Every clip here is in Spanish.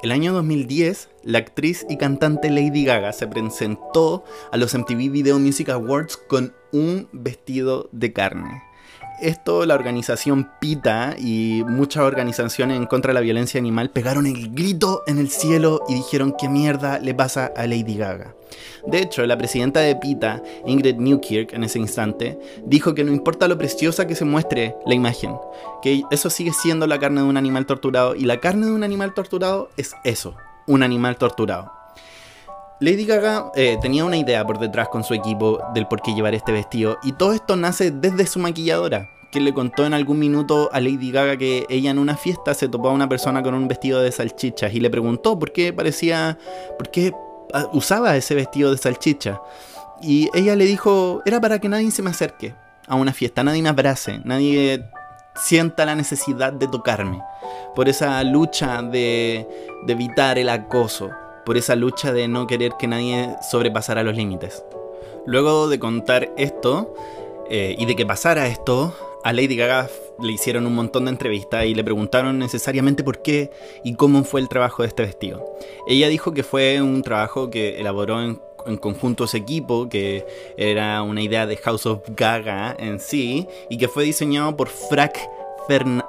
El año 2010, la actriz y cantante Lady Gaga se presentó a los MTV Video Music Awards con un vestido de carne. Esto la organización PITA y muchas organizaciones en contra de la violencia animal pegaron el grito en el cielo y dijeron qué mierda le pasa a Lady Gaga. De hecho, la presidenta de PITA, Ingrid Newkirk, en ese instante, dijo que no importa lo preciosa que se muestre la imagen, que eso sigue siendo la carne de un animal torturado y la carne de un animal torturado es eso, un animal torturado. Lady Gaga eh, tenía una idea por detrás con su equipo del por qué llevar este vestido y todo esto nace desde su maquilladora, que le contó en algún minuto a Lady Gaga que ella en una fiesta se topó a una persona con un vestido de salchichas y le preguntó por qué parecía, por qué ah, usaba ese vestido de salchicha. Y ella le dijo, era para que nadie se me acerque a una fiesta, nadie me abrace, nadie sienta la necesidad de tocarme, por esa lucha de, de evitar el acoso por esa lucha de no querer que nadie sobrepasara los límites. Luego de contar esto eh, y de que pasara esto, a Lady Gaga le hicieron un montón de entrevistas y le preguntaron necesariamente por qué y cómo fue el trabajo de este vestido. Ella dijo que fue un trabajo que elaboró en, conjunto ese equipo, que era una idea de House of Gaga en sí, y que fue diseñado por Frank,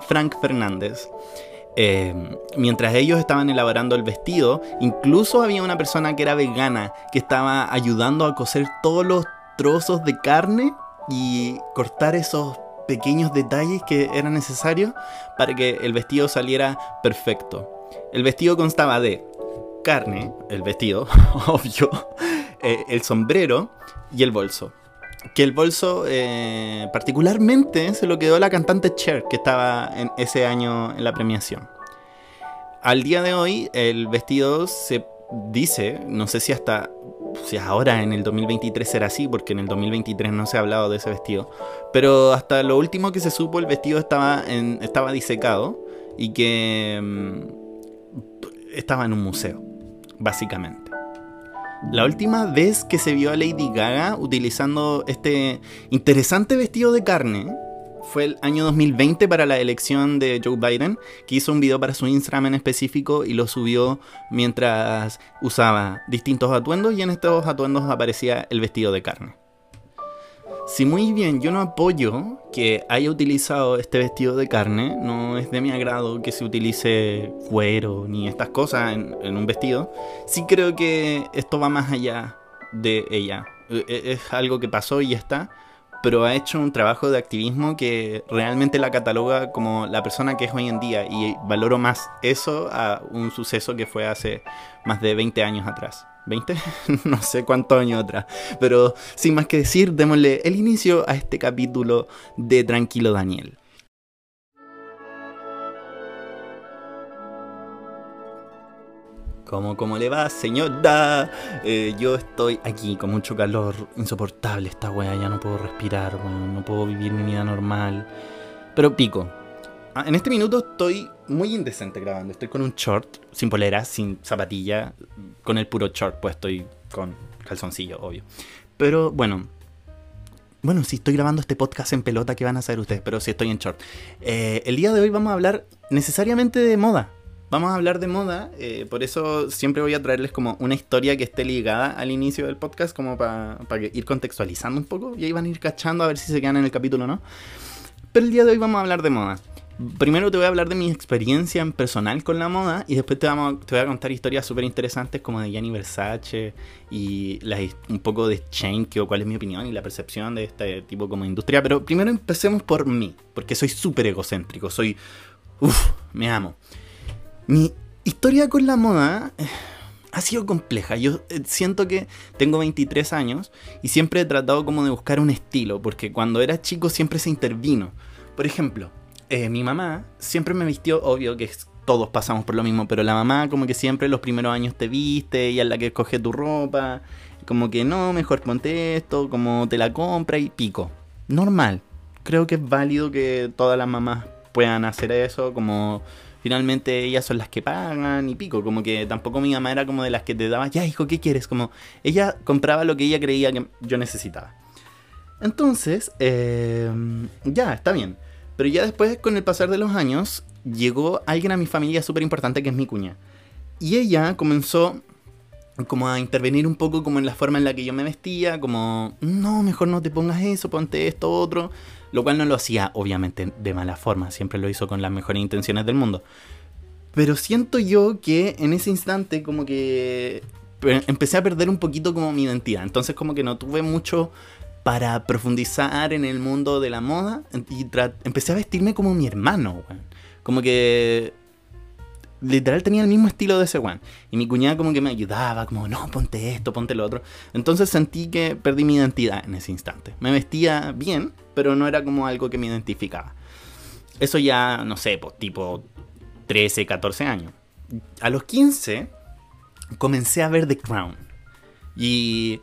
Frank Fernández. Eh, mientras ellos estaban elaborando el vestido, incluso había una persona que era vegana que estaba ayudando a coser todos los trozos de carne y cortar esos pequeños detalles que eran necesarios para que el vestido saliera perfecto. El vestido constaba de carne, el vestido, obvio, eh, el sombrero y el bolso que el bolso eh, particularmente se lo quedó la cantante Cher, que estaba en ese año en la premiación. Al día de hoy, el vestido se dice, no sé si hasta si ahora en el 2023 será así, porque en el 2023 no se ha hablado de ese vestido, pero hasta lo último que se supo, el vestido estaba, en, estaba disecado y que mm, estaba en un museo, básicamente. La última vez que se vio a Lady Gaga utilizando este interesante vestido de carne fue el año 2020 para la elección de Joe Biden, que hizo un video para su Instagram en específico y lo subió mientras usaba distintos atuendos y en estos atuendos aparecía el vestido de carne. Si muy bien yo no apoyo que haya utilizado este vestido de carne, no es de mi agrado que se utilice cuero ni estas cosas en, un vestido, sí creo que esto va más allá de ella. E, e, es algo que pasó y está, pero ha hecho un trabajo de activismo que realmente la cataloga como la persona que es hoy en día y valoro más eso a un suceso que fue hace más de 20 años atrás. ¿20? no sé cuántos años atrás. Pero sin más que decir, démosle el inicio a este capítulo de Tranquilo Daniel. ¿Cómo, cómo le va, señora? Eh, yo estoy aquí con mucho calor, insoportable esta wea, ya no puedo respirar, no puedo vivir mi vida normal. Pero pico, en este minuto estoy muy indecente grabando. Estoy con un short, sin polera, sin zapatilla, con el puro short, pues estoy con calzoncillo, obvio. Pero bueno, bueno, si estoy grabando este podcast en pelota, ¿qué van a hacer ustedes? Pero si estoy en short. Eh, el día de hoy vamos a hablar necesariamente de moda. Vamos a hablar de moda, eh, por eso siempre voy a traerles como una historia que esté ligada al inicio del podcast, como para ir contextualizando un poco y ahí van a ir cachando a ver si se quedan en el capítulo o no. Pero el día de hoy vamos a hablar de moda. Primero te voy a hablar de mi experiencia en personal con la moda y después te, voy a contar historias súper interesantes como de Gianni Versace y un poco de que, o cuál es mi opinión y la percepción de este tipo como industria. Pero primero empecemos por mí, porque soy súper egocéntrico, soy... Uff, me amo. Mi historia con la moda eh, ha sido compleja. Yo eh, siento que tengo 23 años y siempre he tratado como de buscar un estilo, porque cuando era chico siempre se intervino. Por ejemplo, eh, mi mamá siempre me vistió, obvio que todos pasamos por lo mismo, pero la mamá como que siempre los primeros años te viste, ella es la que escoge tu ropa, como que no, mejor ponte esto, como te la compra y pico. Normal. Creo que es válido que todas las mamás puedan hacer eso, como finalmente ellas son las que pagan y pico, como que tampoco mi mamá era como de las que te daba, ya hijo, ¿qué quieres? Como ella compraba lo que ella creía que yo necesitaba. Entonces, eh, ya, está bien. Pero ya después, con el pasar de los años, llegó alguien a mi familia súper importante que es mi cuña. Y ella comenzó como a intervenir un poco como en la forma en la que yo me vestía, como, no, mejor no te pongas eso, ponte esto, otro, lo cual no lo hacía obviamente de mala forma, siempre lo hizo con las mejores intenciones del mundo. Pero siento yo que en ese instante como que empecé a perder un poquito como mi identidad, entonces como que no tuve mucho para profundizar en el mundo de la moda y empecé a vestirme como mi hermano, Como que literal tenía el mismo estilo de ese weón. Y mi cuñada como que me ayudaba, como, no, ponte esto, ponte lo otro. Entonces sentí que perdí mi identidad en ese instante. Me vestía bien, pero no era como algo que me identificaba. Eso ya, no sé, pues tipo 13, 14 años. A los 15 comencé a ver The Crown. Y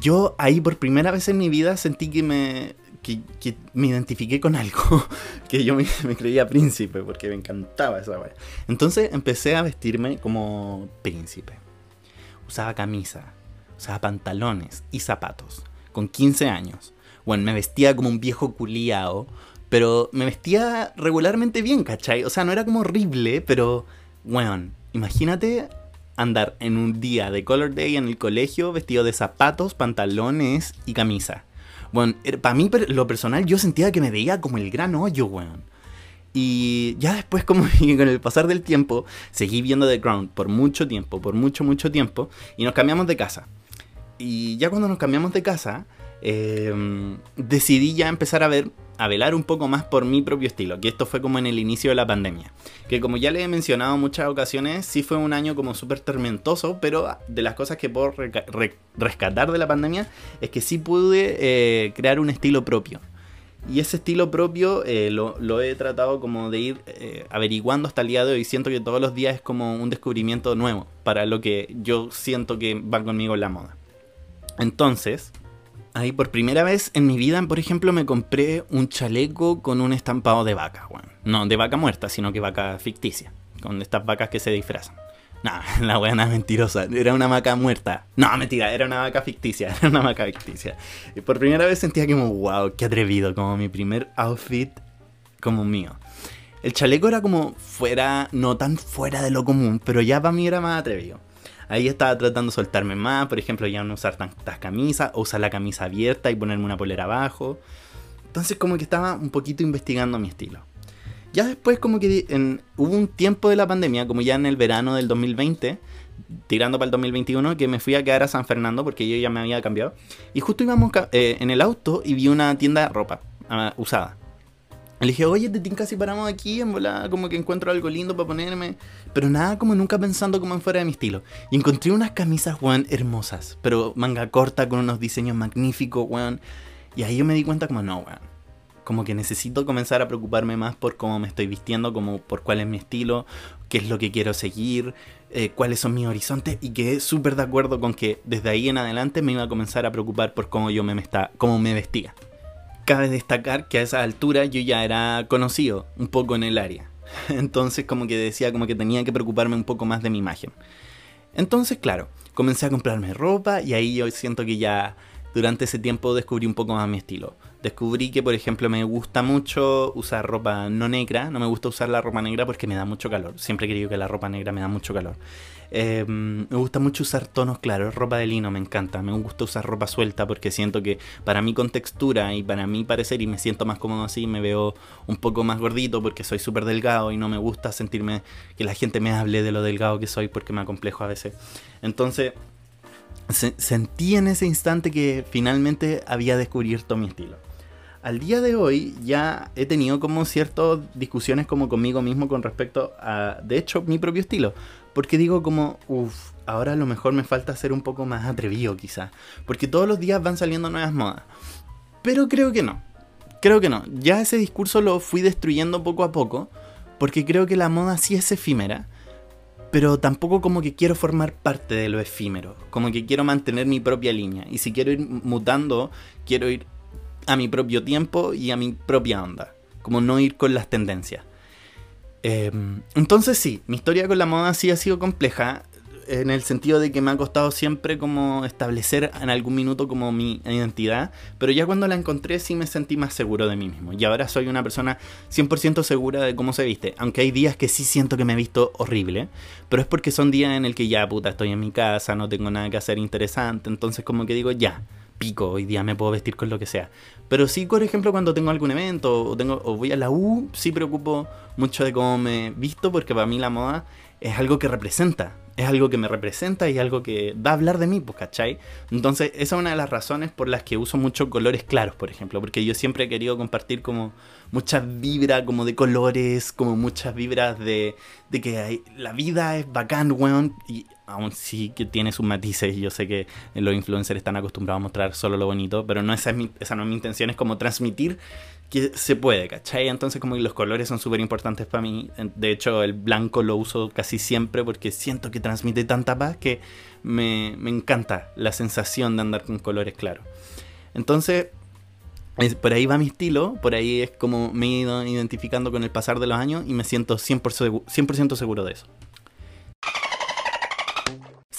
yo ahí por primera vez en mi vida sentí que me, que, me identifiqué con algo, que yo me, creía príncipe porque me encantaba esa weá. Entonces empecé a vestirme como príncipe. Usaba camisa, usaba pantalones y zapatos, con 15 años. Bueno, me vestía como un viejo culiao, pero me vestía regularmente bien, ¿cachai? O sea, no era como horrible, pero, bueno, imagínate andar en un día de Color Day en el colegio vestido de zapatos, pantalones y camisa. Bueno, er, para mí, lo personal, yo sentía que me veía como el gran hoyo, weón. Y ya después, como con el pasar del tiempo, seguí viendo The Ground por mucho tiempo, por mucho, mucho tiempo, y nos cambiamos de casa. Y ya cuando nos cambiamos de casa, eh, decidí ya empezar a ver a velar un poco más por mi propio estilo, que esto fue como en el inicio de la pandemia. Que como ya le he mencionado en muchas ocasiones, sí fue un año como súper tormentoso, pero de las cosas que puedo rescatar de la pandemia es que sí pude eh, crear un estilo propio. Y ese estilo propio eh, lo, he tratado como de ir eh, averiguando hasta el día de hoy. Siento que todos los días es como un descubrimiento nuevo para lo que yo siento que va conmigo en la moda. Entonces, Ahí por primera vez en mi vida, por ejemplo, me compré un chaleco con un estampado de vaca, bueno. No de vaca muerta, sino que vaca ficticia. Con estas vacas que se disfrazan. No, la buena mentirosa. Era una vaca muerta. No, mentira, era una vaca ficticia. Era una vaca ficticia. Y por primera vez sentía como, wow, qué atrevido. Como mi primer outfit como mío. El chaleco era como fuera, no tan fuera de lo común, pero ya para mí era más atrevido. Ahí estaba tratando de soltarme más, por ejemplo, ya no usar tantas camisas, o usar la camisa abierta y ponerme una polera abajo. Entonces como que estaba un poquito investigando mi estilo. Ya después como que hubo un tiempo de la pandemia, como ya en el verano del 2020, tirando para el 2021, que me fui a quedar a San Fernando porque yo ya me había cambiado. Y justo íbamos eh, en el auto y vi una tienda de ropa ah, usada. Le dije, oye, te tinca si paramos aquí, en volada, como que encuentro algo lindo para ponerme. Pero nada, como nunca pensando como en fuera de mi estilo. Y encontré unas camisas, weón, hermosas. Pero manga corta, con unos diseños magníficos, weón. Y ahí yo me di cuenta como, no, weón. Como que necesito comenzar a preocuparme más por cómo me estoy vistiendo, como por cuál es mi estilo, qué es lo que quiero seguir, eh, cuáles son mis horizontes. Y quedé súper de acuerdo con que desde ahí en adelante me iba a comenzar a preocupar por cómo yo me, me, está, cómo me vestía. Cabe destacar que a esa altura yo ya era conocido un poco en el área. Entonces como que decía como que tenía que preocuparme un poco más de mi imagen. Entonces, claro, comencé a comprarme ropa y ahí yo siento que ya durante ese tiempo descubrí un poco más mi estilo. Descubrí que, por ejemplo, me gusta mucho usar ropa no negra. No me gusta usar la ropa negra porque me da mucho calor. Siempre he querido que la ropa negra me da mucho calor. Em, me gusta mucho usar tonos claros, ropa de lino me encanta. Me gusta usar ropa suelta porque siento que para mi contextura y para mi parecer y me siento más cómodo así, me veo un poco más gordito porque soy súper delgado y no me gusta sentirme que la gente me hable de lo delgado que soy porque me acomplejo a veces. Entonces, sentí en ese instante que finalmente había descubierto mi estilo. Al día de hoy ya he tenido como ciertas discusiones como conmigo mismo con respecto a, de hecho, mi propio estilo. Porque digo como, uff, ahora a lo mejor me falta ser un poco más atrevido quizás. Porque todos los días van saliendo nuevas modas. Pero creo que no. Creo que no. Ya ese discurso lo fui destruyendo poco a poco. Porque creo que la moda sí es efímera. Pero tampoco como que quiero formar parte de lo efímero. Como que quiero mantener mi propia línea. Y si quiero ir mutando, quiero ir a mi propio tiempo y a mi propia onda. Como no ir con las tendencias. Em, entonces sí, mi historia con la moda sí ha sido compleja. en el sentido de que me ha costado siempre como establecer en algún minuto como mi identidad, pero ya cuando la encontré sí me sentí más seguro de mí mismo. Y ahora soy una persona 100% segura de cómo se viste, aunque hay días que sí siento que me he visto horrible, pero es porque son días en el que ya puta estoy en mi casa, no tengo nada que hacer interesante, entonces como que digo ya, pico, hoy día me puedo vestir con lo que sea. Pero sí, por ejemplo, cuando tengo algún evento o, tengo, o voy a la U, sí preocupo mucho de cómo me visto porque para mí la moda es algo que representa es algo que me representa y algo que da a hablar de mí, pues, ¿cachai? Entonces, esa es una de las razones por las que uso mucho colores claros, por ejemplo, porque yo siempre he querido compartir como muchas vibras como de colores, como muchas vibras de, de que la vida es bacán, weón, y aún sí que tiene sus matices, yo sé que los influencers están acostumbrados a mostrar solo lo bonito, pero no esa, esa no es mi intención, es como transmitir que se puede, ¿cachai? Entonces como los colores son súper importantes para mí. De hecho, el blanco lo uso casi siempre porque siento que transmite tanta paz que me, encanta la sensación de andar con colores claros. Entonces, por ahí va mi estilo, por ahí es como me he ido identificando con el pasar de los años y me siento 100%, seguro de eso.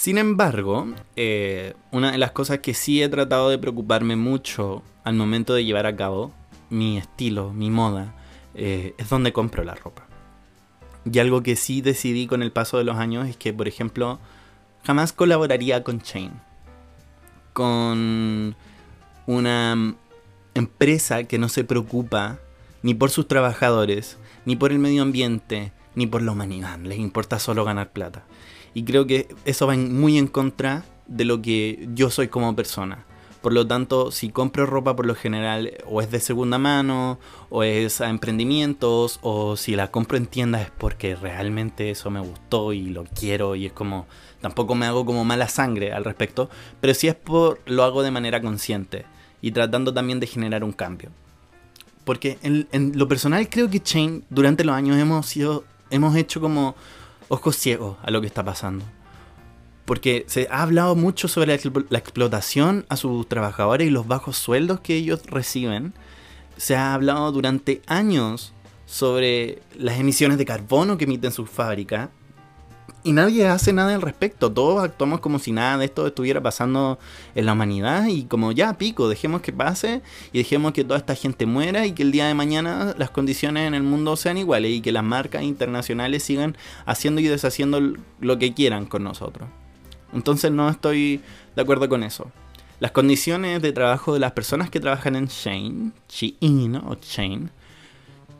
Sin embargo, eh, una de las cosas que sí he tratado de preocuparme mucho al momento de llevar a cabo mi estilo, mi moda, eh, es donde compro la ropa. Y algo que sí decidí con el paso de los años es que, por ejemplo, jamás colaboraría con Chain. Con una empresa que no se preocupa ni por sus trabajadores, ni por el medio ambiente, ni por la humanidad. Les importa solo ganar plata. Y creo que eso va muy en contra de lo que yo soy como persona. Por lo tanto, si compro ropa por lo general o es de segunda mano, o es a emprendimientos, o si la compro en tiendas es porque realmente eso me gustó y lo quiero y es como... Tampoco me hago como mala sangre al respecto, pero si es por... lo hago de manera consciente y tratando también de generar un cambio. Porque en, en lo personal creo que Chain durante los años hemos sido... hemos hecho como ojos ciegos a lo que está pasando porque se ha hablado mucho sobre la, explotación a sus trabajadores y los bajos sueldos que ellos reciben. Se ha hablado durante años sobre las emisiones de carbono que emiten sus fábricas. Y nadie hace nada al respecto. Todos actuamos como si nada de esto estuviera pasando en la humanidad. Y como ya, pico, dejemos que pase y dejemos que toda esta gente muera y que el día de mañana las condiciones en el mundo sean iguales y que las marcas internacionales sigan haciendo y deshaciendo lo que quieran con nosotros. Entonces no estoy de acuerdo con eso. Las condiciones de trabajo de las personas que trabajan en Shane, Shein o Chain,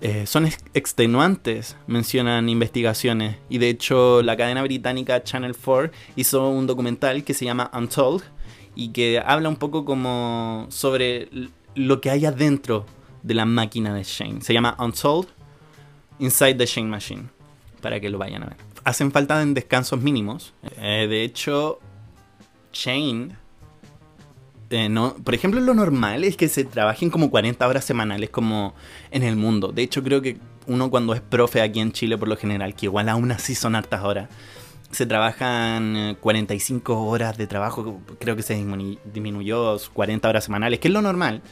eh, son extenuantes, mencionan investigaciones. Y de hecho, la cadena británica Channel 4 hizo un documental que se llama Untold y que habla un poco como sobre lo que hay adentro de la máquina de Shane. Se llama Untold Inside the Shane Machine, para que lo vayan a ver hacen falta en descansos mínimos. Eh, de hecho, Shane, eh, no, por ejemplo, lo normal es que se trabajen como 40 horas semanales como en el mundo. De hecho, creo que uno cuando es profe aquí en Chile por lo general, que igual aún así son hartas horas, se trabajan 45 eh, horas de trabajo, creo que se disminuyó 40 horas semanales, que es lo normal.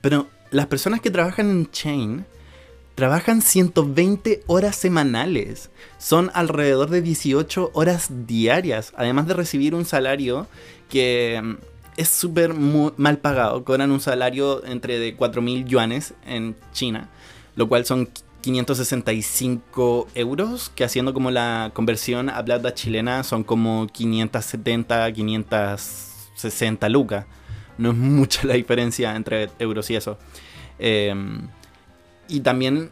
Pero las personas que trabajan en Chain trabajan 120 horas semanales. Son alrededor de 18 horas diarias, además de recibir un salario que mm, es súper mal pagado. Cobran un salario entre de 4.000 yuanes en China, lo cual son 565 euros, que haciendo como la conversión a plata chilena son como 570, 560 lucas. No es mucha la diferencia entre euros y eso. Eh, y también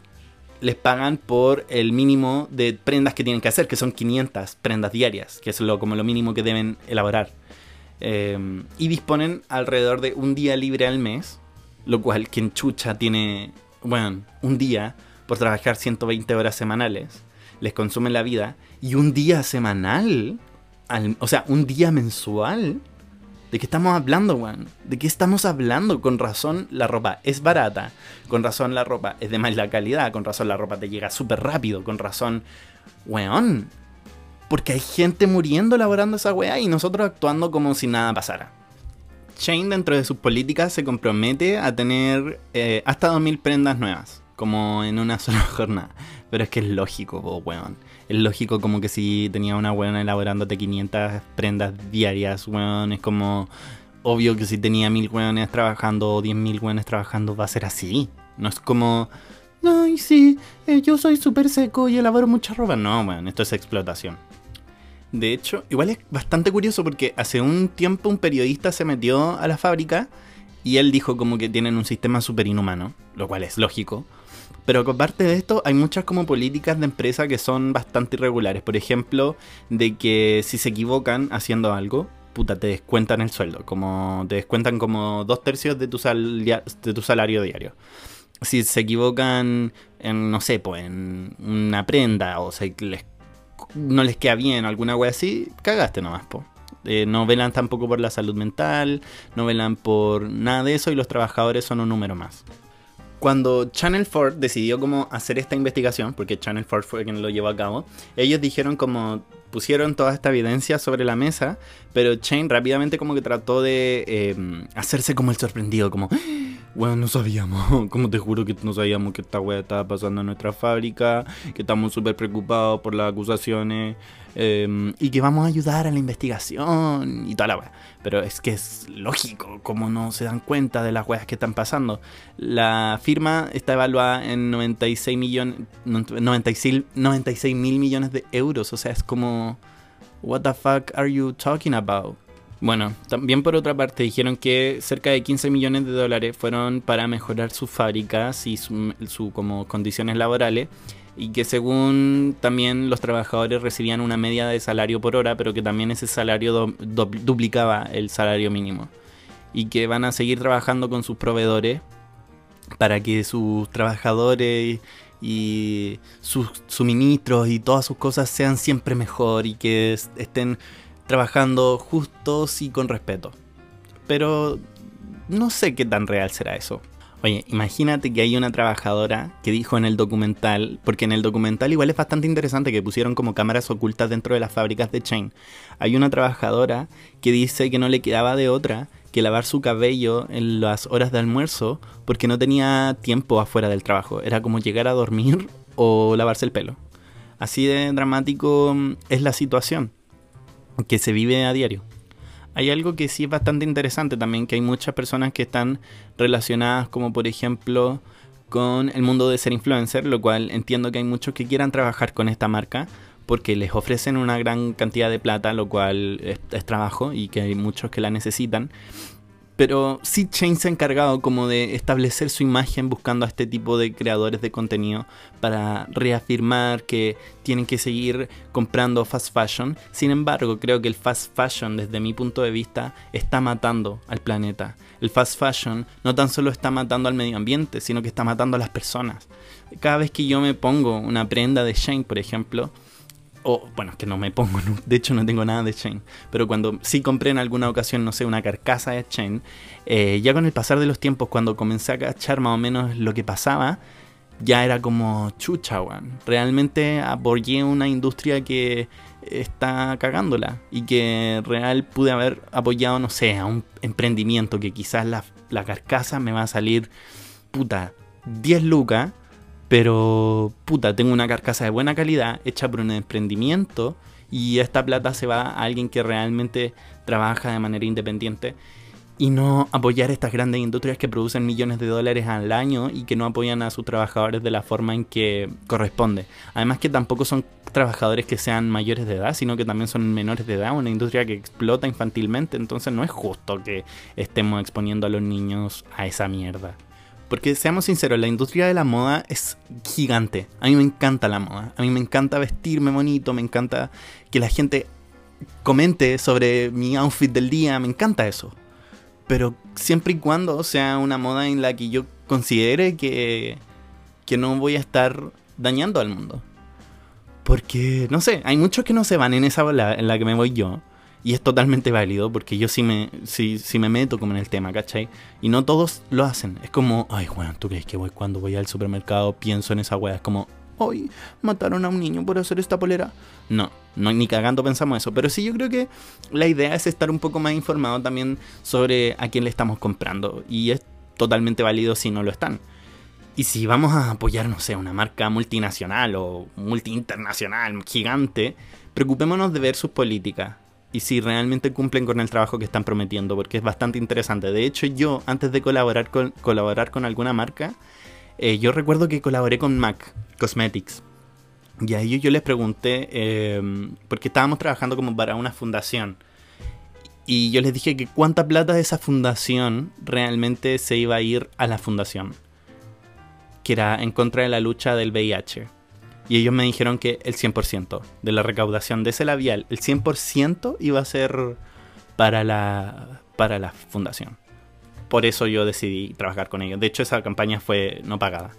les pagan por el mínimo de prendas que tienen que hacer, que son 500 prendas diarias, que es lo, como lo mínimo que deben elaborar. Em, y disponen alrededor de un día libre al mes, lo cual quien chucha tiene, bueno, un día por trabajar 120 horas semanales, les consumen la vida, y un día semanal, o sea, un día mensual, ¿De qué estamos hablando, weón? ¿De qué estamos hablando? Con razón la ropa es barata. Con razón la ropa es de mala calidad. Con razón la ropa te llega súper rápido. Con razón, weón. Porque hay gente muriendo elaborando esa weá y nosotros actuando como si nada pasara. Shane dentro de sus políticas se compromete a tener eh, hasta 2.000 prendas nuevas como en una sola jornada. Pero es que es lógico, weón. Es lógico como que si tenía una weona elaborándote 500 prendas diarias, weón, es como obvio que si tenía mil weones trabajando o 10.000 weones trabajando va a ser así. No es como, ay, sí, eh, yo soy súper seco y elaboro mucha ropa. No, weón, esto es explotación. De hecho, igual es bastante curioso porque hace un tiempo un periodista se metió a la fábrica y él dijo como que tienen un sistema súper inhumano, lo cual es lógico. Pero aparte de esto, hay muchas como políticas de empresa que son bastante irregulares. Por ejemplo, de que si se equivocan haciendo algo, puta, te descuentan el sueldo. Como te descuentan como dos tercios de tu, de tu salario diario. Si se equivocan en, no sé, pues en una prenda o se les, no les queda bien alguna wea así, cagaste nomás, po. Eh, no velan tampoco por la salud mental, no velan por nada de eso y los trabajadores son un número más cuando Channel 4 decidió como hacer esta investigación, porque Channel 4 fue quien lo llevó a cabo, ellos dijeron como pusieron toda esta evidencia sobre la mesa, pero Chain rápidamente como que trató de em, hacerse como el sorprendido, como, bueno, no sabíamos, como te juro que no sabíamos que esta wea estaba pasando en nuestra fábrica, que estamos súper preocupados por las acusaciones em, y que vamos a ayudar a la investigación y toda la wea. Pero es que es lógico, como no se dan cuenta de las weas que están pasando. La firma está evaluada en 96 millones, 96 mil millones de euros, o sea, es como What the fuck are you talking about? Bueno, también por otra parte dijeron que cerca de 15 millones de dólares fueron para mejorar sus fábricas y su, como condiciones laborales y que según también los trabajadores recibían una media de salario por hora, pero que también ese salario duplicaba el salario mínimo y que van a seguir trabajando con sus proveedores para que sus trabajadores y sus suministros y todas sus cosas sean siempre mejor y que estén trabajando justos y con respeto. Pero no sé qué tan real será eso. Oye, imagínate que hay una trabajadora que dijo en el documental, porque en el documental igual es bastante interesante que pusieron como cámaras ocultas dentro de las fábricas de Chain. Hay una trabajadora que dice que no le quedaba de otra que lavar su cabello en las horas de almuerzo porque no tenía tiempo afuera del trabajo. Era como llegar a dormir o lavarse el pelo. Así de dramático mm, es la situación que se vive a diario. Hay algo que sí es bastante interesante también, que hay muchas personas que están relacionadas como por ejemplo con el mundo de ser influencer, lo cual entiendo que hay muchos que quieran trabajar con esta marca porque les ofrecen una gran cantidad de plata, lo cual es, trabajo y que hay muchos que la necesitan. Pero sí Chain se ha encargado como de establecer su imagen buscando a este tipo de creadores de contenido para reafirmar que tienen que seguir comprando fast fashion. Sin embargo, creo que el fast fashion desde mi punto de vista está matando al planeta. El fast fashion no tan solo está matando al medio ambiente, sino que está matando a las personas. Cada vez que yo me pongo una prenda de Shane, por ejemplo, o bueno, que no me pongo, de hecho no tengo nada de Chain, pero cuando sí compré en alguna ocasión, no sé, una carcasa de Chain, eh, ya con el pasar de los tiempos, cuando comencé a cachar más o menos lo que pasaba, ya era como chucha, weón. Realmente apoyé una industria que está cagándola y que real pude haber apoyado, no sé, a un emprendimiento que quizás la, la carcasa me va a salir, puta, 10 lucas pero, puta, tengo una carcasa de buena calidad hecha por un emprendimiento y esta plata se va a alguien que realmente trabaja de manera independiente y no apoyar estas grandes industrias que producen millones de dólares al año y que no apoyan a sus trabajadores de la forma en que corresponde. Además que tampoco son trabajadores que sean mayores de edad, sino que también son menores de edad, una industria que explota infantilmente, entonces no es justo que estemos exponiendo a los niños a esa mierda. Porque seamos sinceros, la industria de la moda es gigante. A mí me encanta la moda. A mí me encanta vestirme bonito, me encanta que la gente comente sobre mi outfit del día, me encanta eso. Pero siempre y cuando sea una moda en la que yo considere que, que no voy a estar dañando al mundo. Porque, no sé, hay muchos que no se van en esa bola en la que me voy yo. Y es totalmente válido porque yo sí me, sí, sí me meto como en el tema, ¿cachai? Y no todos lo hacen. Es como, ay, bueno, ¿tú crees que voy cuando voy al supermercado pienso en esa wea? Es como, hoy mataron a un niño por hacer esta polera. No, no, ni cagando pensamos eso. Pero sí yo creo que la idea es estar un poco más informado también sobre a quién le estamos comprando. Y es totalmente válido si no lo están. Y si vamos a apoyar, no sé, una marca multinacional o multi-internacional gigante, preocupémonos de ver sus políticas y si realmente cumplen con el trabajo que están prometiendo, porque es bastante interesante. De hecho, yo, antes de colaborar con, colaborar con alguna marca, eh, yo recuerdo que colaboré con MAC Cosmetics. Y a ellos yo les pregunté, em, porque estábamos trabajando como para una fundación. Y yo les dije que cuánta plata de esa fundación realmente se iba a ir a la fundación. Que era en contra de la lucha del VIH. Y ellos me dijeron que el 100% de la recaudación de ese labial, el 100% iba a ser para la, para la fundación. Por eso yo decidí trabajar con ellos. De hecho, esa campaña fue no pagada.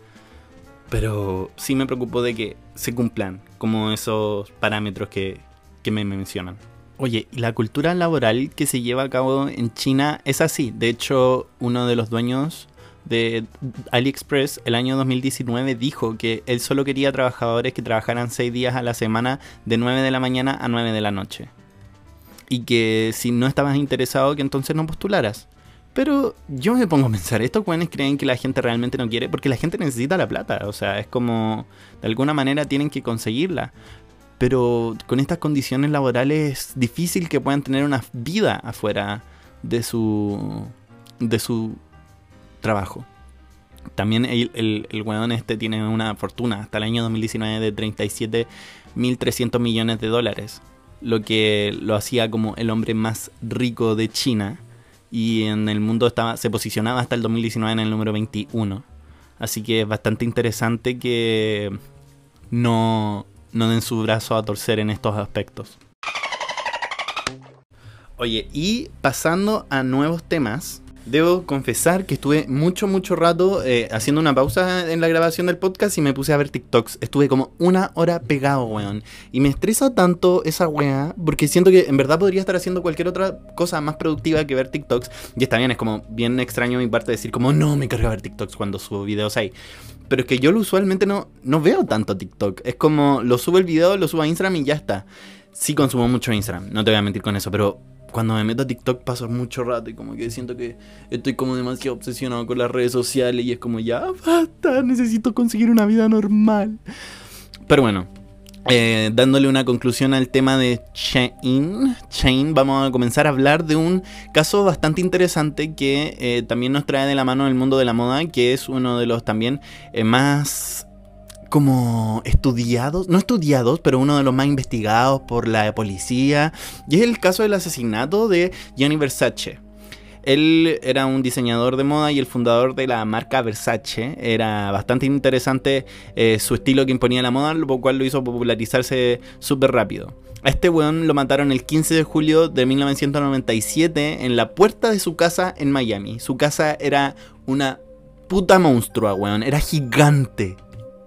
Pero sí me preocupo de que se cumplan como esos parámetros que, que me mencionan. Oye, la cultura laboral que se lleva a cabo en China es así. De hecho, uno de los dueños de AliExpress el año 2019 dijo que él solo quería trabajadores que trabajaran 6 días a la semana de 9 de la mañana a 9 de la noche. Y que si no estabas interesado, que entonces no postularas. Pero yo me pongo a pensar, ¿estos jóvenes creen que la gente realmente no quiere? Porque la gente necesita la plata, o sea, es como, de alguna manera tienen que conseguirla. Pero con estas condiciones laborales es difícil que puedan tener una vida afuera de su, de su trabajo. También el, el, el weón este tiene una fortuna hasta el año 2019 de 37.300 millones de dólares, lo que lo hacía como el hombre más rico de China y en el mundo estaba, se posicionaba hasta el 2019 en el número 21. Así que es bastante interesante que no, no den su brazo a torcer en estos aspectos. Oye, y pasando a nuevos temas, Debo confesar que estuve mucho, mucho rato eh, haciendo una pausa en la grabación del podcast y me puse a ver TikToks. Estuve como una hora pegado, weón. Y me estresa tanto esa weá porque siento que en verdad podría estar haciendo cualquier otra cosa más productiva que ver TikToks. Y está bien, es como bien extraño mi parte decir como no me carga ver TikToks cuando subo videos ahí. Pero es que yo usualmente no, no veo tanto TikTok. Es como lo subo el video, lo subo a Instagram y ya está. Sí consumo mucho Instagram, no te voy a mentir con eso, pero cuando me meto a TikTok paso mucho rato y como que siento que estoy como demasiado obsesionado con las redes sociales y es como ya basta, necesito conseguir una vida normal. Pero bueno, eh, dándole una conclusión al tema de Chain, Chain, vamos a comenzar a hablar de un caso bastante interesante que eh, también nos trae de la mano el mundo de la moda, que es uno de los también eh, más como estudiados, no estudiados, pero uno de los más investigados por la policía. Y es el caso del asesinato de Gianni Versace. Él era un diseñador de moda y el fundador de la marca Versace. Era bastante interesante eh, su estilo que imponía la moda, lo cual lo hizo popularizarse súper rápido. A este weón lo mataron el 15 de julio de 1997 en la puerta de su casa en Miami. Su casa era una puta monstrua, weón. Era gigante.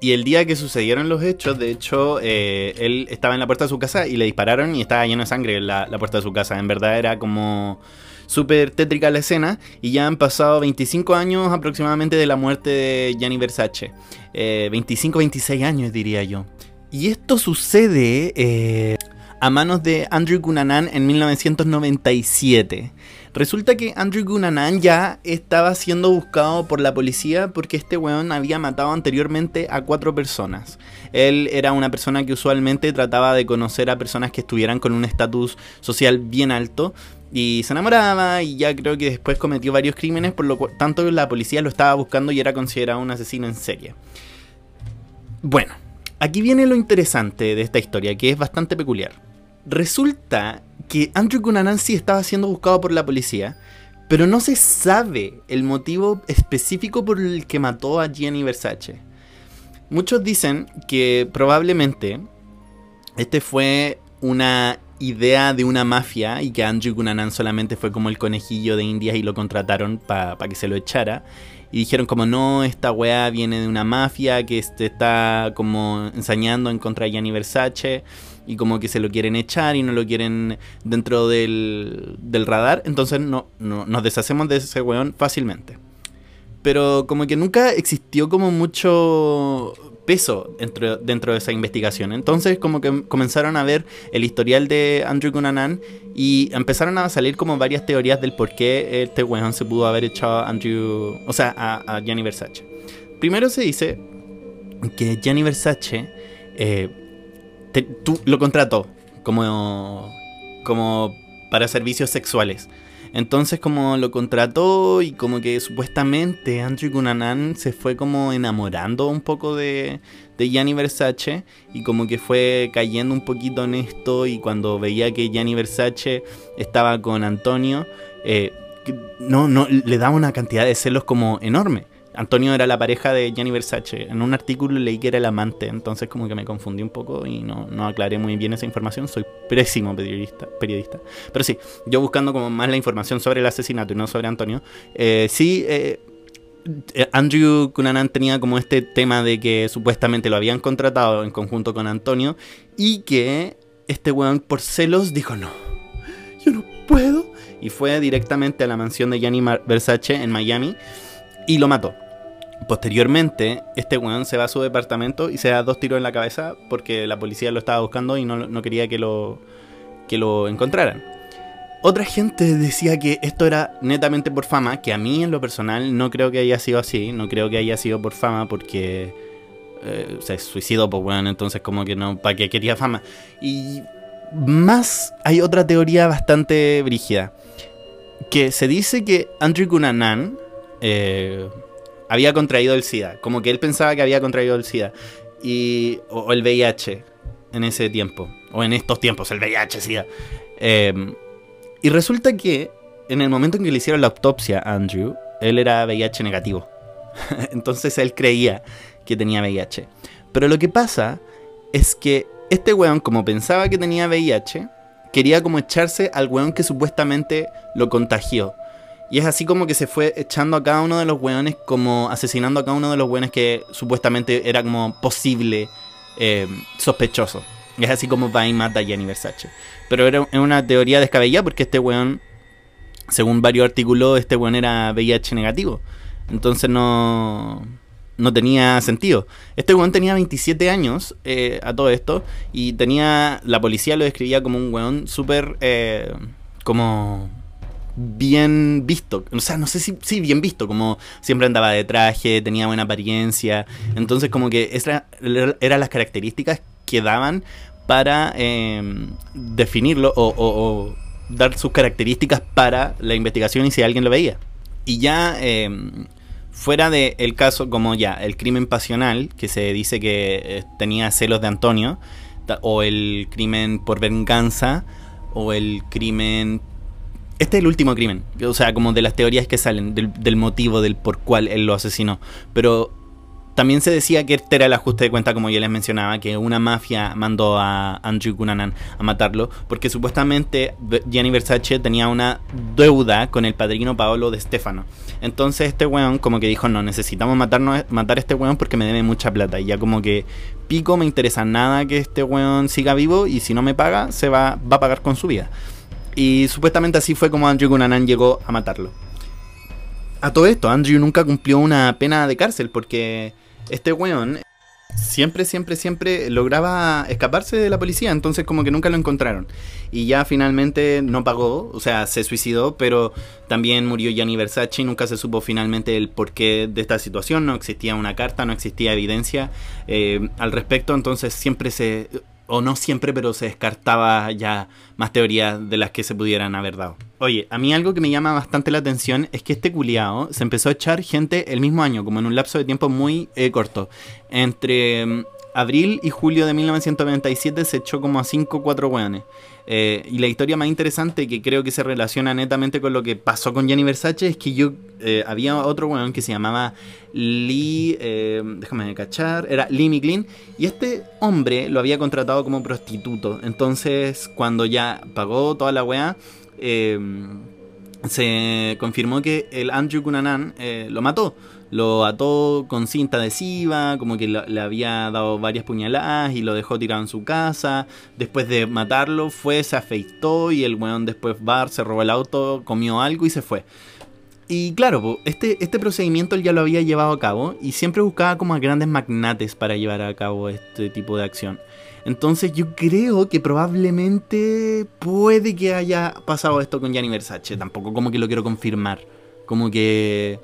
Y el día que sucedieron los hechos, de hecho, eh, él estaba en la puerta de su casa y le dispararon y estaba lleno de sangre la, la puerta de su casa. En verdad era como súper tétrica la escena y ya han pasado 25 años aproximadamente de la muerte de Gianni Versace. 25, eh, 26 años diría yo. Y esto sucede eh, a manos de Andrew Cunanan en 1997. Resulta que Andrew Gunanan ya estaba siendo buscado por la policía porque este weón había matado anteriormente a cuatro personas. Él era una persona que usualmente trataba de conocer a personas que estuvieran con un estatus social bien alto y se enamoraba y ya creo que después cometió varios crímenes, por lo tanto la policía lo estaba buscando y era considerado un asesino en serie. Bueno, aquí viene lo interesante de esta historia, que es bastante peculiar. Resulta que Andrew Cunanan sí estaba siendo buscado por la policía, pero no se sabe el motivo específico por el que mató a Gianni Versace. Muchos dicen que probablemente este fue una idea de una mafia y que Andrew Cunanan solamente fue como el conejillo de Indias y lo contrataron para que se lo echara. Y dijeron como no, esta weá viene de una mafia que este está como ensañando en contra de Gianni Versace y como que se lo quieren echar y no lo quieren dentro del, del radar, entonces no, no, nos deshacemos de ese weón fácilmente. Pero como que nunca existió como mucho peso dentro, dentro de esa investigación. Entonces como que comenzaron a ver el historial de Andrew Cunanan y empezaron a salir como varias teorías del por qué este weón se pudo haber echado a Andrew, o sea, a, a Gianni Versace. primero se dice que Gianni Versace eh, tú, lo contrató como, como para servicios sexuales. Entonces como lo contrató y como que supuestamente Andrew Cunanan se fue como enamorando un poco de, de Gianni Versace y como que fue cayendo un poquito en esto y cuando veía que Gianni Versace estaba con Antonio, eh, no, no, le daba una cantidad de celos como enorme. Antonio era la pareja de Gianni Versace. En un artículo leí que era el amante, entonces como que me confundí un poco y no, no aclaré muy bien esa información. Soy pésimo periodista, periodista. Pero sí, yo buscando como más la información sobre el asesinato y no sobre Antonio. Eh, sí, eh, Andrew Cunanan tenía como este tema de que supuestamente lo habían contratado en conjunto con Antonio y que este weón por celos dijo no, yo no puedo. Y fue directamente a la mansión de Gianni Versace en Miami y lo mató. Posteriormente, este weón se va a su departamento y se da dos tiros en la cabeza porque la policía lo estaba buscando y no, quería que lo, que lo encontraran. Otra gente decía que esto era netamente por fama, que a mí en lo personal no creo que haya sido así, no creo que haya sido por fama porque eh, se suicidó, pues bueno, entonces como que no, para qué quería fama. Y más hay otra teoría bastante brígida, que se dice que Andrew Cunanan, eh, había contraído el SIDA. Como que él pensaba que había contraído el SIDA. Y, o, el VIH en ese tiempo. O en estos tiempos, el VIH, SIDA. Em, y resulta que en el momento en que le hicieron la autopsia a Andrew, él era VIH negativo. Entonces él creía que tenía VIH. Pero lo que pasa es que este weón, como pensaba que tenía VIH, quería como echarse al weón que supuestamente lo contagió. Y es así como que se fue echando a cada uno de los weones, como asesinando a cada uno de los weones que supuestamente era como posible eh, sospechoso. Y es así como va y mata a Gianni Versace. Pero era una teoría descabellada porque este weón, según varios artículos, este weón era VIH negativo. Entonces no, no tenía sentido. Este weón tenía 27 años eh, a todo esto y tenía, la policía lo describía como un weón súper, eh, como bien visto. O sea, no sé si sí, bien visto, como siempre andaba de traje, tenía buena apariencia. Entonces, como que esas eran las características que daban para em, definirlo o, dar sus características para la investigación y si alguien lo veía. Y ya em, fuera del caso como ya el crimen pasional, que se dice que eh, tenía celos de Antonio, o el crimen por venganza, o el crimen este es el último crimen, o sea, como de las teorías que salen, del, motivo del por cual él lo asesinó. Pero también se decía que este era el ajuste de cuenta, como ya les mencionaba, que una mafia mandó a Andrew Cunanan a matarlo, porque supuestamente Gianni Versace tenía una deuda con el padrino Paolo de Stefano. Entonces este weón como que dijo, no, necesitamos matarnos, matar a este weón porque me debe mucha plata. Y ya como que pico, me interesa nada que este weón siga vivo y si no me paga, se va, va a pagar con su vida. Y supuestamente así fue como Andrew Cunanan llegó a matarlo. A todo esto, Andrew nunca cumplió una pena de cárcel porque este weón siempre, siempre, siempre lograba escaparse de la policía, entonces como que nunca lo encontraron. Y ya finalmente no pagó, o sea, se suicidó, pero también murió Gianni Versace y nunca se supo finalmente el porqué de esta situación, no existía una carta, no existía evidencia eh, al respecto, entonces siempre se o no siempre, pero se descartaba ya más teorías de las que se pudieran haber dado. Oye, a mí algo que me llama bastante la atención es que este culiao se empezó a echar gente el mismo año, como en un lapso de tiempo muy eh, corto. Entre mm, abril y julio de 1997 se echó como a 5 o 4 weones. Eh, y la historia más interesante que creo que se relaciona netamente con lo que pasó con Gianni Versace es que yo eh, había otro weón que se llamaba Lee, eh, déjame cachar, era Lee McLean y este hombre lo había contratado como prostituto. Entonces cuando ya pagó toda la weá, se confirmó que el Andrew Cunanan lo mató lo ató con cinta adhesiva, como que le había dado varias puñaladas y lo dejó tirado en su casa. Después de matarlo, fue, se afeitó y el weón después bar, se robó el auto, comió algo y se fue. Y claro, este, este procedimiento él ya lo había llevado a cabo y siempre buscaba como a grandes magnates para llevar a cabo este tipo de acción. Entonces yo creo que probablemente puede que haya pasado esto con Gianni Versace. Tampoco como que lo quiero confirmar. Como que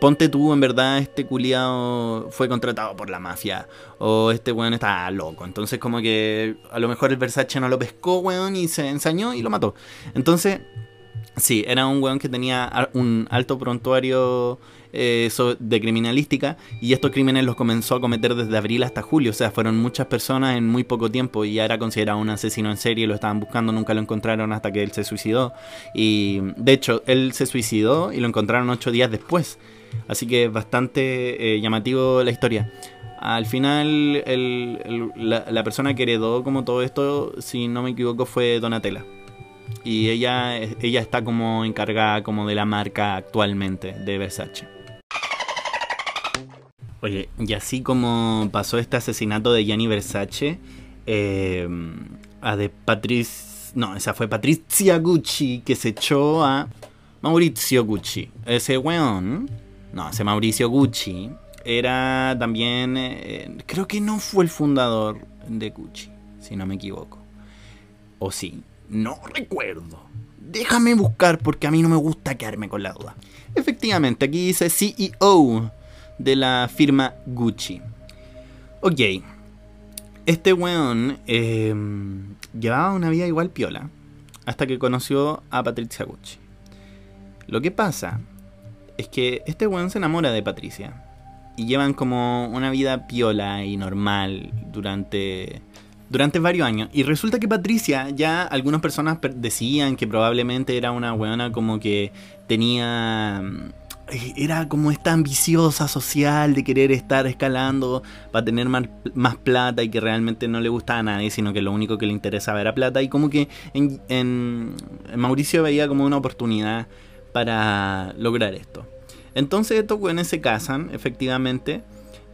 ponte tú, en verdad, este culiado fue contratado por la mafia. O este weón está loco. Entonces, como que a lo mejor el Versace no lo pescó, weón, y se ensañó y lo mató. Entonces, sí, era un weón que tenía un alto prontuario eh, de criminalística y estos crímenes los comenzó a cometer desde abril hasta julio, o sea, fueron muchas personas en muy poco tiempo y ya era considerado un asesino en serie, lo estaban buscando, nunca lo encontraron hasta que él se suicidó y de hecho él se suicidó y lo encontraron ocho días después, así que es bastante eh, llamativo la historia. Al final, la, la persona que heredó como todo esto, si no me equivoco, fue Donatella y ella, ella está como encargada como de la marca actualmente de Versace. Oye, y así como pasó este asesinato de Gianni Versace, eh, a de Patriz. No, esa fue Patricia Gucci que se echó a Maurizio Gucci. Ese weón, no, ese Mauricio Gucci era también. Eh, creo que no fue el fundador de Gucci, si no me equivoco. O sí, no recuerdo. Déjame buscar porque a mí no me gusta quedarme con la duda. Efectivamente, aquí dice CEO de la firma Gucci. Ok, este weón eh, llevaba una vida igual piola hasta que conoció a Patricia Gucci. Lo que pasa es que este weón se enamora de Patricia y llevan como una vida piola y normal durante durante varios años. Y resulta que Patricia, ya algunas personas decían que probablemente era una weona como que tenía eh, era como esta ambiciosa social de querer estar escalando para tener más, plata y que realmente no le gustaba a nadie, sino que lo único que le interesaba era plata. Y como que en, Mauricio veía como una oportunidad para lograr esto. Entonces estos güeyes se casan, efectivamente.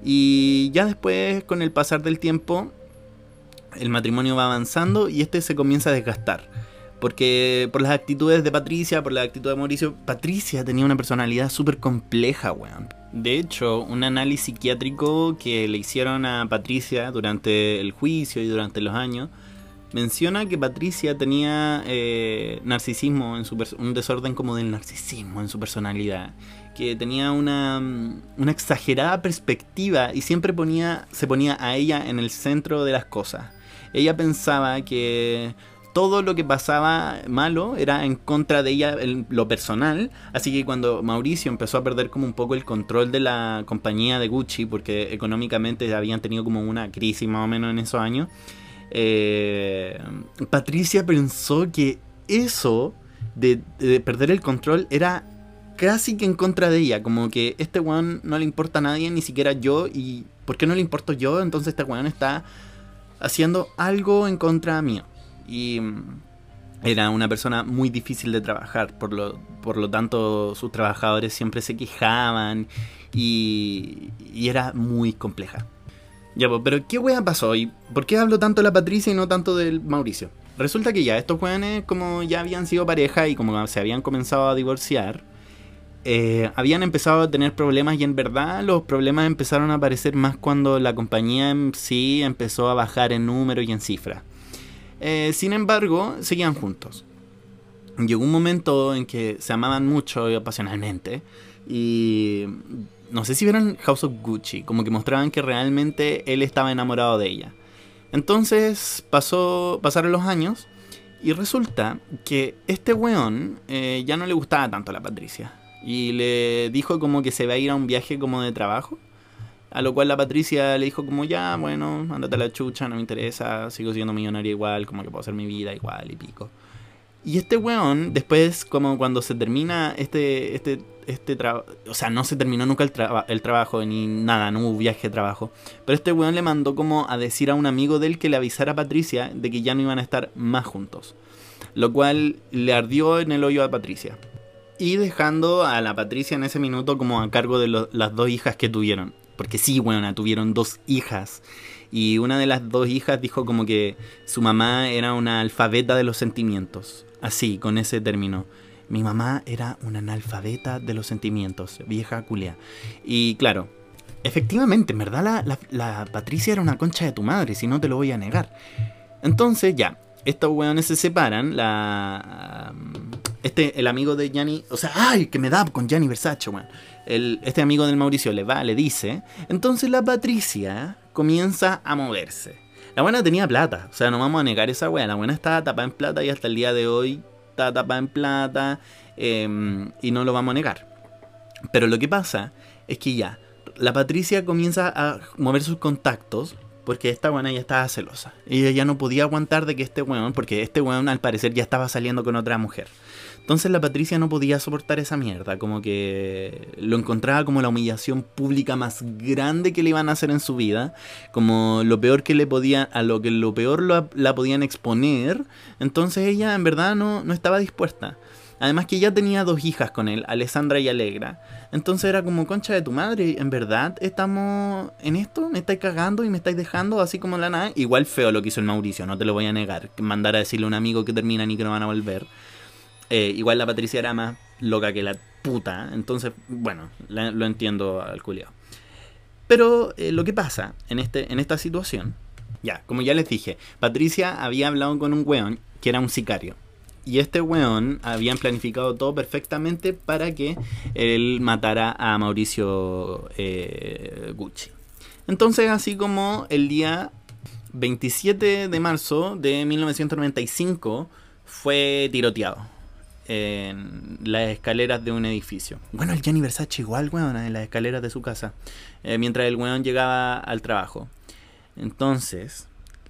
Y ya después, con el pasar del tiempo, el matrimonio va avanzando y este se comienza a desgastar. Porque por las actitudes de Patricia, por la actitud de Mauricio, Patricia tenía una personalidad súper compleja, weón. De hecho, un análisis psiquiátrico que le hicieron a Patricia durante el juicio y durante los años menciona que Patricia tenía eh, narcisismo en su un desorden como del narcisismo en su personalidad, que tenía una, una exagerada perspectiva y siempre ponía se ponía a ella en el centro de las cosas. Ella pensaba que todo lo que pasaba malo era en contra de ella en lo personal. Así que cuando Mauricio empezó a perder como un poco el control de la compañía de Gucci, porque económicamente habían tenido como una crisis más o menos en esos años, eh, Patricia pensó que eso de, perder el control era casi que en contra de ella. Como que este weón no le importa a nadie, ni siquiera yo. ¿Y por qué no le importo yo? Entonces este weón está haciendo algo en contra mío y mm, era una persona muy difícil de trabajar, por lo, por lo tanto sus trabajadores siempre se quejaban y, y era muy compleja. Ya, pues, pero ¿qué wea pasó? ¿Y por qué hablo tanto de la Patricia y no tanto del Mauricio? Resulta que ya estos weones, como ya habían sido pareja y como se habían comenzado a divorciar, eh, habían empezado a tener problemas y en verdad los problemas empezaron a aparecer más cuando la compañía en sí empezó a bajar en número y en cifra. Eh, sin embargo, seguían juntos. Llegó un momento en que se amaban mucho y apasionadamente. Y no sé si vieron House of Gucci, como que mostraban que realmente él estaba enamorado de ella. Entonces pasó, pasaron los años y resulta que este weón eh, ya no le gustaba tanto a la Patricia. Y le dijo como que se va a ir a un viaje como de trabajo. A lo cual la Patricia le dijo como ya, bueno, andate a la chucha, no me interesa, sigo siendo millonaria igual, como que puedo hacer mi vida igual y pico. Y este weón, después, como cuando se termina este, este, este trabajo, o sea, no se terminó nunca el, el trabajo ni nada, no hubo viaje de trabajo. Pero este weón le mandó como a decir a un amigo de él que le avisara a Patricia de que ya no iban a estar más juntos. Lo cual le ardió en el hoyo a Patricia. Y dejando a la Patricia en ese minuto como a cargo de las dos hijas que tuvieron. Porque sí, bueno, tuvieron dos hijas. Y una de las dos hijas dijo como que su mamá era una alfabeta de los sentimientos. Así, con ese término. Mi mamá era una analfabeta de los sentimientos, vieja culia. Y claro, efectivamente, en verdad la, Patricia era una concha de tu madre, si no te lo voy a negar. Entonces ya, estos weones se separan, la, este, el amigo de Gianni, o sea, ay, que me da con Gianni Versace, weón. este amigo del Mauricio le va, le dice. Entonces la Patricia comienza a moverse. La buena tenía plata, o sea, no vamos a negar esa weá. La buena estaba tapada en plata y hasta el día de hoy tapada en plata em, y no lo vamos a negar. Pero lo que pasa es que ya, la Patricia comienza a mover sus contactos porque esta buena ya estaba celosa. Y ella ya no podía aguantar de que este weón, porque este weón al parecer ya estaba saliendo con otra mujer. Entonces la Patricia no podía soportar esa mierda, como que lo encontraba como la humillación pública más grande que le iban a hacer en su vida, como lo peor que le podía, a lo que lo peor la podían exponer. Entonces ella en verdad no, no estaba dispuesta. Además que ya tenía dos hijas con él, Alessandra y Alegra. Entonces era como, concha de tu madre, ¿en verdad estamos en esto? ¿Me estáis cagando y me estáis dejando así como la nada? Igual feo lo que hizo el Mauricio, no te lo voy a negar. Mandar a decirle a un amigo que terminan y que no van a volver. Eh, igual la Patricia era más loca que la puta. Entonces, bueno, lo entiendo al culiao. Pero eh, lo que pasa en, este, en esta situación, ya, como ya les dije, Patricia había hablado con un weón que era un sicario. Y este weón habían planificado todo perfectamente para que él matara a Mauricio eh, Gucci. Entonces, así como el día 27 de marzo de 1995 fue tiroteado en las escaleras de un edificio. Bueno, el Gianni Versace igual, weón, en las escaleras de su casa, eh, mientras el weón llegaba al trabajo. Entonces,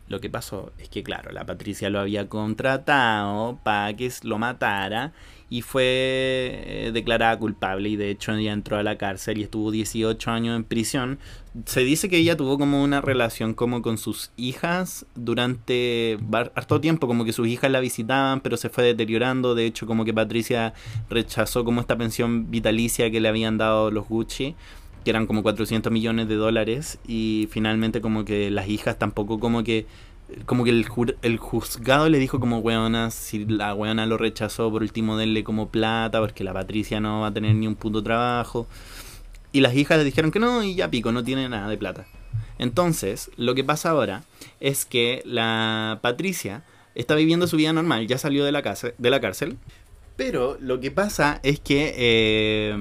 lo que pasó es que, claro, la Patricia lo había contratado para que lo matara y fue eh, declarada culpable y de hecho ella entró a la cárcel y estuvo 18 años en prisión. Se dice que ella tuvo como una relación como con sus hijas durante harto tiempo, como que sus hijas la visitaban, pero se fue deteriorando. De hecho, como que Patricia rechazó como esta pensión vitalicia que le habían dado los Gucci que eran como 400 millones de dólares y finalmente como que las hijas tampoco como que como que el, juzgado le dijo como weona, si la weona lo rechazó, por último denle como plata, porque la Patricia no va a tener ni un puto trabajo. Y las hijas le dijeron que no, y ya pico, no tiene nada de plata. Entonces, lo que pasa ahora es que la Patricia está viviendo su vida normal, ya salió de la, casa, de la cárcel. Pero lo que pasa es que eh,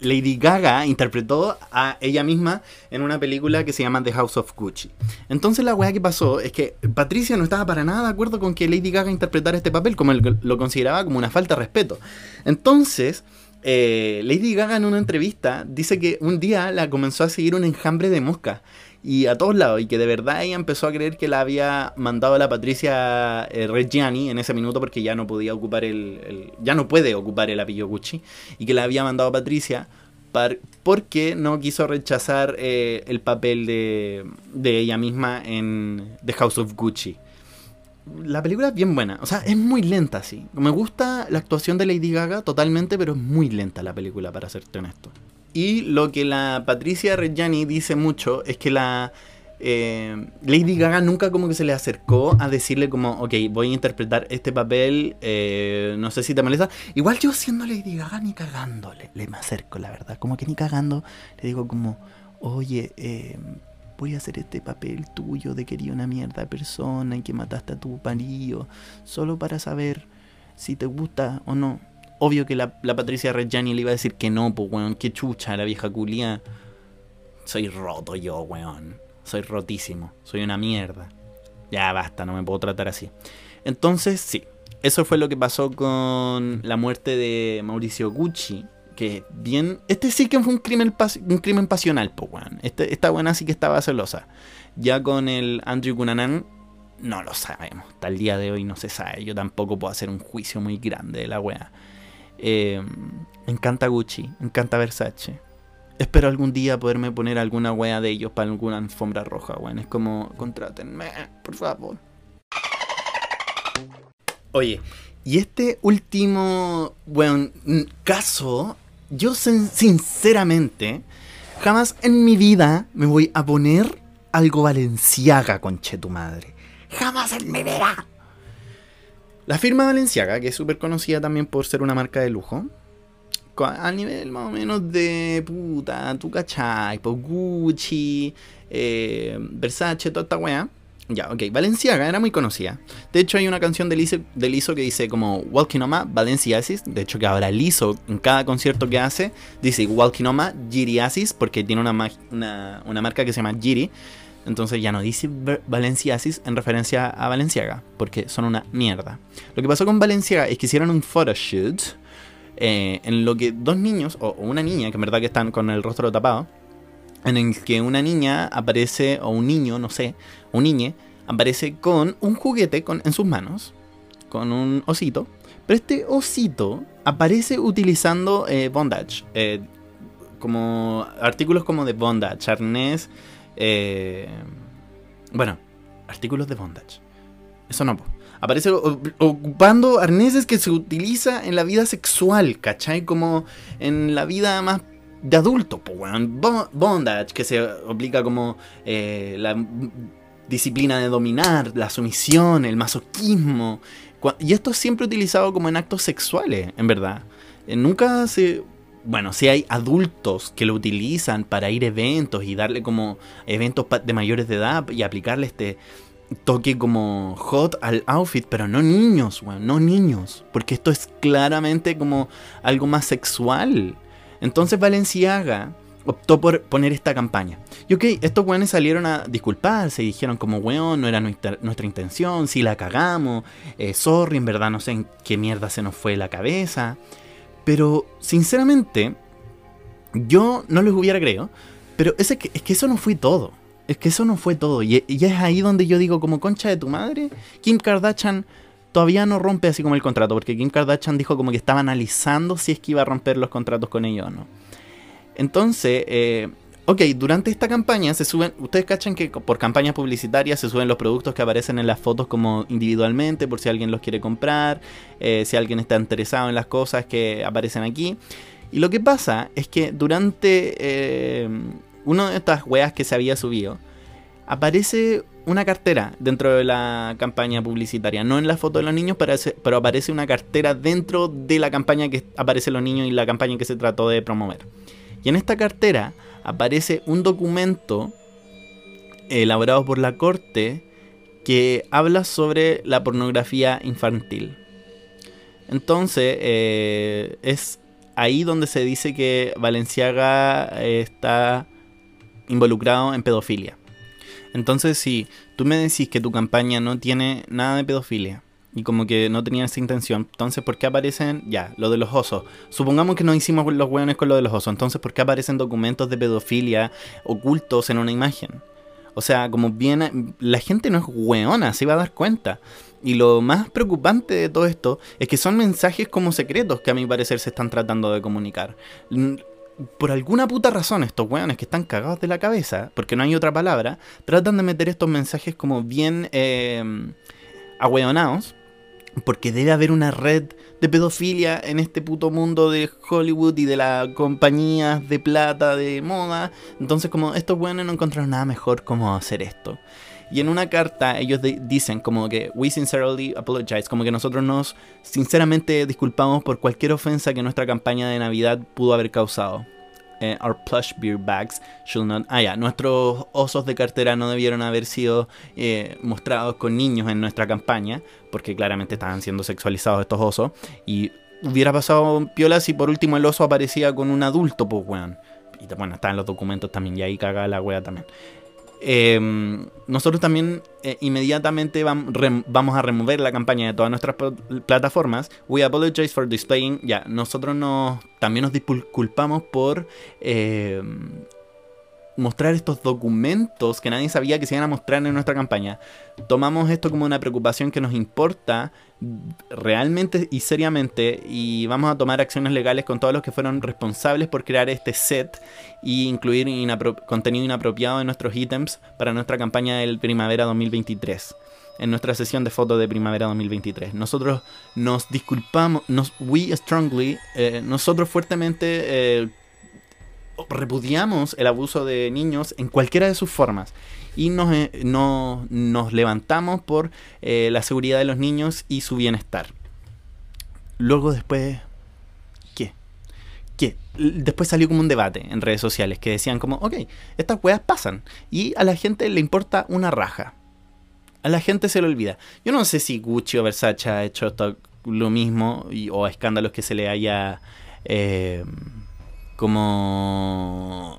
Lady Gaga interpretó a ella misma en una película que se llama The House of Gucci. Entonces la weá que pasó es que Patricia no estaba para nada de acuerdo con que Lady Gaga interpretara este papel, como lo consideraba como una falta de respeto. Entonces, eh, Lady Gaga en una entrevista dice que un día la comenzó a seguir un enjambre de mosca y a todos lados, y que de verdad ella empezó a creer que la había mandado a la Patricia eh, Reggiani en ese minuto porque ya no podía ocupar el, ya no puede ocupar el apellido Gucci, y que la había mandado a Patricia porque no quiso rechazar eh, el papel de, de ella misma en The House of Gucci. La película es bien buena, o sea, es muy lenta, sí. Me gusta la actuación de Lady Gaga totalmente, pero es muy lenta la película, para serte honesto. Y lo que la Patricia Reggiani dice mucho es que la eh, Lady Gaga nunca como que se le acercó a decirle como, ok, voy a interpretar este papel, eh, no sé si te molesta. Igual yo siendo Lady Gaga ni cagándole, le me acerco, la verdad, como que ni cagando, le digo como, oye, eh, voy a hacer este papel tuyo de que eres una mierda persona y que mataste a tu marido, solo para saber si te gusta o no obvio que la, Patricia Reggiani le iba a decir que no, pues weón, qué chucha la vieja culia. Soy roto yo, weón. Soy rotísimo. Soy una mierda. Ya basta, no me puedo tratar así. Entonces, sí. Eso fue lo que pasó con la muerte de Mauricio Gucci. Que bien. Este sí que fue un crimen, un crimen pasional, pues weón. Este, esta buena sí que estaba celosa. Ya con el Andrew Cunanan, no lo sabemos. Hasta el día de hoy no se sabe. Yo tampoco puedo hacer un juicio muy grande de la wea. Eh, encanta Gucci, encanta Versace. Espero algún día poderme poner alguna wea de ellos para alguna alfombra roja, weón. Es como, contrátenme, por favor. Oye, y este último, weón, caso, yo sinceramente, jamás en mi vida me voy a poner algo valenciaga, conche tu madre. Jamás en mi vida. La firma Valenciaga, que es súper conocida también por ser una marca de lujo, a nivel más o menos de puta, tu cachai, por Gucci, eh, Versace, toda esta weá, Ya, ok. Valenciaga era muy conocida. De hecho, hay una canción de Liso, que dice como Walking Oma, Valenciasis. De hecho, que ahora Liso, en cada concierto que hace, dice Walking Oma, Giriasis, porque tiene una, una, una, marca que se llama Giri. Entonces ya no dice Valenciasis en referencia a Valenciaga, porque son una mierda. Lo que pasó con Valenciaga es que hicieron un photoshoot eh, en lo que dos niños, o una niña, que en verdad que están con el rostro tapado, en el que una niña aparece, o un niño, no sé, un niñe, aparece con un juguete con, en sus manos, con un osito. Pero este osito aparece utilizando eh, bondage, eh, como artículos como de bondage, arnés, eh, bueno, artículos de bondage. Eso no, aparece ocupando arneses que se utiliza en la vida sexual, ¿cachai? Como en la vida más de adulto, pues, Bondage, que se aplica como eh, la disciplina de dominar, la sumisión, el masoquismo. Y esto es siempre utilizado como en actos sexuales, en verdad. Eh, nunca se... Bueno, si hay adultos que lo utilizan para ir a eventos y darle como eventos de mayores de edad y aplicarle este toque como hot al outfit, pero no niños, bueno, no niños, porque esto es claramente como algo más sexual. Entonces Valenciaga optó por poner esta campaña. Y ok, estos weones salieron a disculparse y dijeron como, weón, no era nuestra, intención, si la cagamos, eh, sorry, en verdad no sé en qué mierda se nos fue la cabeza. Pero, sinceramente, yo no les hubiera creído, pero es que, es que eso no fue todo. Es que eso no fue todo. Y, y es ahí donde yo digo, como concha de tu madre, Kim Kardashian todavía no rompe así como el contrato, porque Kim Kardashian dijo como que estaba analizando si es que iba a romper los contratos con ellos o no. Entonces, eh, ok, durante esta campaña se suben, ustedes cachan que por campañas publicitarias se suben los productos que aparecen en las fotos como individualmente, por si alguien los quiere comprar, eh, si alguien está interesado en las cosas que aparecen aquí. Y lo que pasa es que durante eh, una de estas weas que se había subido, aparece una cartera dentro de la campaña publicitaria. No en la foto de los niños, pero aparece una cartera dentro de la campaña que aparece los niños y la campaña que se trató de promover. Y en esta cartera aparece un documento elaborado por la corte que habla sobre la pornografía infantil. Entonces, eh, es ahí donde se dice que Valenciaga está involucrado en pedofilia. Entonces, si tú me decís que tu campaña no tiene nada de pedofilia y como que no tenía esa intención, entonces, ¿por qué aparecen, ya, lo de los osos? Supongamos que no hicimos los hueones con lo de los osos, entonces, ¿por qué aparecen documentos de pedofilia ocultos en una imagen? O sea, como bien, la gente no es hueona, se va a dar cuenta. Y lo más preocupante de todo esto es que son mensajes como secretos que a mi parecer se están tratando de comunicar por alguna puta razón estos weones que están cagados de la cabeza, porque no hay otra palabra, tratan de meter estos mensajes como bien eh, porque debe haber una red de pedofilia en este puto mundo de Hollywood y de las compañías de plata de moda. Entonces como estos weones no encontraron nada mejor como hacer esto. Y en una carta ellos dicen como que we sincerely apologize, como que nosotros nos sinceramente disculpamos por cualquier ofensa que nuestra campaña de Navidad pudo haber causado. Eh, plush beer bags should. Ah, ya, nuestros osos de cartera no debieron haber sido eh, mostrados con niños en nuestra campaña, porque claramente estaban siendo sexualizados estos osos. Y hubiera pasado piola si por último el oso aparecía con un adulto, pues weón. Y bueno, está en los documentos también, y ahí caga la wea también. Em, nosotros también eh, inmediatamente vamos a remover la campaña de todas nuestras plataformas. We apologize for displaying. Ya, nosotros nos, también nos disculpamos por em, mostrar estos documentos que nadie sabía que se iban a mostrar en nuestra campaña. Tomamos esto como una preocupación que nos importa realmente y seriamente y vamos a tomar acciones legales con todos los que fueron responsables por crear este set e incluir contenido inapropiado en nuestros ítems para nuestra campaña del Primavera 2023 en nuestra sesión de fotos de primavera 2023. Nosotros nos disculpamos, nos, we strongly, eh, nosotros fuertemente eh, repudiamos el abuso de niños en cualquiera de sus formas y nos, eh, nos levantamos por eh, la seguridad de los niños y su bienestar. Luego después, ¿qué? ¿Qué? Después salió como un debate en redes sociales que decían como, ok, estas weas pasan y a la gente le importa una raja. A la gente se le olvida. Yo no sé si Gucci o Versace ha hecho esto, lo mismo o escándalos que se le haya eh, como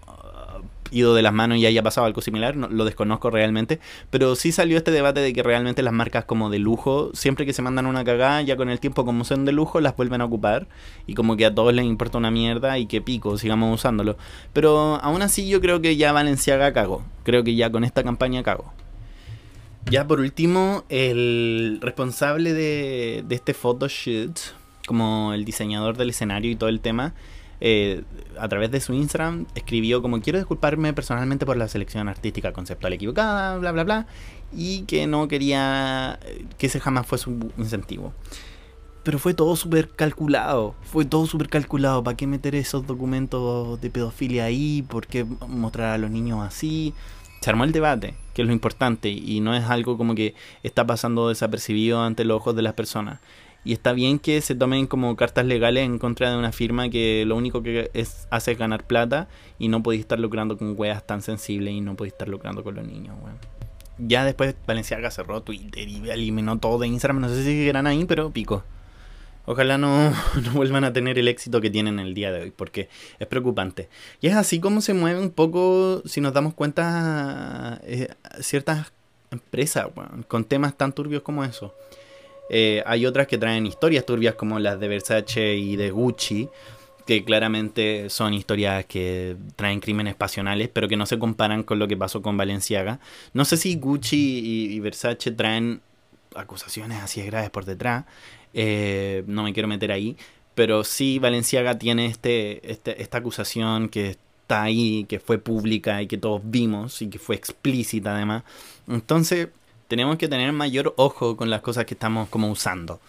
ido de las manos y haya pasado algo similar, no, lo desconozco realmente, pero sí salió este debate de que realmente las marcas como de lujo, siempre que se mandan una cagada, ya con el tiempo como son de lujo, las vuelven a ocupar y como que a todos les importa una mierda y que pico, sigamos usándolo. Pero aún así yo creo que ya Valenciaga cagó, creo que ya con esta campaña cagó. Ya por último, el responsable de, de este photoshoot, como el diseñador del escenario y todo el tema, eh, a través de su Instagram escribió como quiero disculparme personalmente por la selección artística conceptual equivocada, bla, bla, bla, y que no quería que ese jamás fuese un incentivo. Pero fue todo súper calculado, fue todo súper calculado. ¿Para qué meter esos documentos de pedofilia ahí? ¿Por qué mostrar a los niños así? Se armó el debate, que es lo importante, y no es algo como que está pasando desapercibido ante los ojos de las personas. Y está bien que se tomen como cartas legales en contra de una firma que lo único que es, hace es ganar plata y no podéis estar lucrando con weas tan sensibles y no podéis estar lucrando con los niños, weón. Ya después Valenciaga cerró Twitter y eliminó todo de Instagram. No sé si seguirán ahí, pero pico. Ojalá no, no, vuelvan a tener el éxito que tienen el día de hoy, porque es preocupante. Y es así como se mueve un poco, si nos damos cuenta, eh, ciertas empresas, con temas tan turbios como eso. Eh, hay otras que traen historias turbias como las de Versace y de Gucci, que claramente son historias que traen crímenes pasionales, pero que no se comparan con lo que pasó con Valenciaga. No sé si Gucci y, Versace traen acusaciones así graves por detrás, eh, no me quiero meter ahí, pero sí Valenciaga tiene este, este, esta acusación que está ahí, que fue pública y que todos vimos y que fue explícita además. Entonces, tenemos que tener mayor ojo con las cosas que estamos como usando.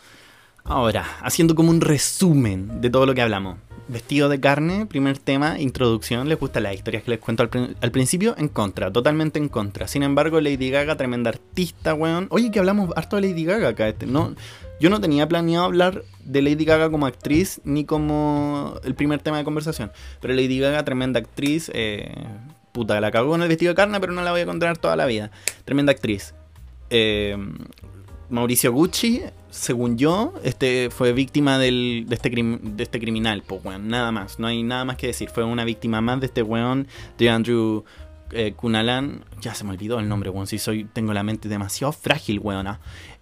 Ahora, haciendo como un resumen de todo lo que hablamos. Vestido de carne, primer tema, introducción. ¿Les gustan las historias que les cuento al, principio? En contra, totalmente en contra. Sin embargo, Lady Gaga, tremenda artista, weón. Oye, que hablamos harto de Lady Gaga acá. Este. No, yo no tenía planeado hablar de Lady Gaga como actriz ni como el primer tema de conversación. Pero Lady Gaga, tremenda actriz. Eh, puta, la cagó con el vestido de carne, pero no la voy a contar toda la vida. Tremenda actriz. Eh, Mauricio Gucci, según yo, este fue víctima de, este de este criminal, pues nada más, no hay nada más que decir, fue una víctima más de este weón, de Andrew eh, ya se me olvidó el nombre, weón, si soy, tengo la mente demasiado frágil, weón,